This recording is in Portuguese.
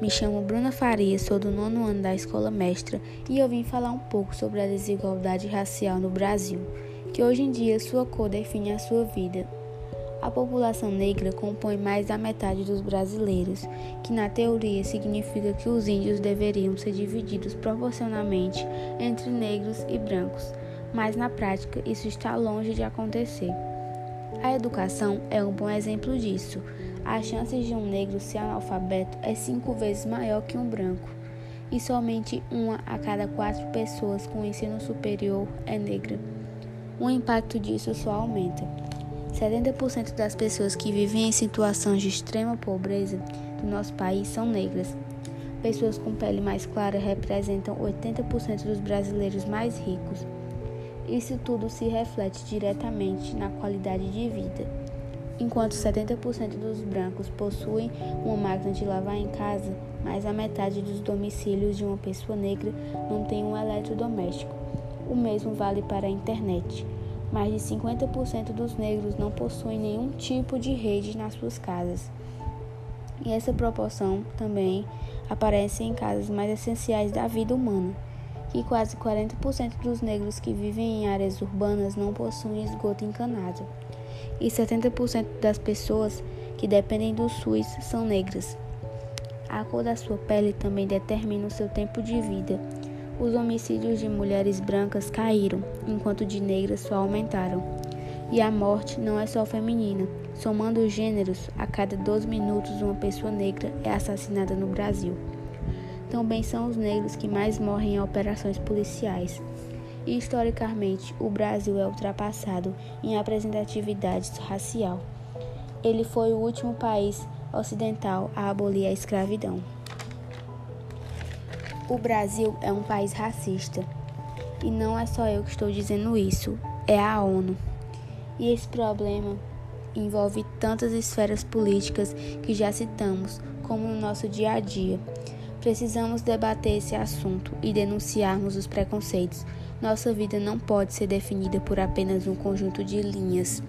Me chamo Bruna Faria, sou do nono ano da Escola Mestra e eu vim falar um pouco sobre a desigualdade racial no Brasil, que hoje em dia sua cor define a sua vida. A população negra compõe mais da metade dos brasileiros, que na teoria significa que os índios deveriam ser divididos proporcionalmente entre negros e brancos, mas na prática isso está longe de acontecer. A educação é um bom exemplo disso. As chances de um negro ser analfabeto é cinco vezes maior que um branco, e somente uma a cada quatro pessoas com ensino superior é negra. O impacto disso só aumenta. 70% das pessoas que vivem em situações de extrema pobreza do nosso país são negras. Pessoas com pele mais clara representam 80% dos brasileiros mais ricos. Isso tudo se reflete diretamente na qualidade de vida. Enquanto 70% dos brancos possuem uma máquina de lavar em casa, mais a metade dos domicílios de uma pessoa negra não tem um eletrodoméstico. O mesmo vale para a internet. Mais de 50% dos negros não possuem nenhum tipo de rede nas suas casas. E essa proporção também aparece em casas mais essenciais da vida humana que quase 40% dos negros que vivem em áreas urbanas não possuem esgoto encanado, e 70% das pessoas que dependem do SUS são negras. A cor da sua pele também determina o seu tempo de vida. Os homicídios de mulheres brancas caíram, enquanto de negras só aumentaram. E a morte não é só feminina. Somando os gêneros, a cada 12 minutos uma pessoa negra é assassinada no Brasil também são os negros que mais morrem em operações policiais. Historicamente, o Brasil é ultrapassado em apresentatividade racial. Ele foi o último país ocidental a abolir a escravidão. O Brasil é um país racista. E não é só eu que estou dizendo isso, é a ONU. E esse problema envolve tantas esferas políticas que já citamos, como no nosso dia a dia. Precisamos debater esse assunto e denunciarmos os preconceitos. Nossa vida não pode ser definida por apenas um conjunto de linhas.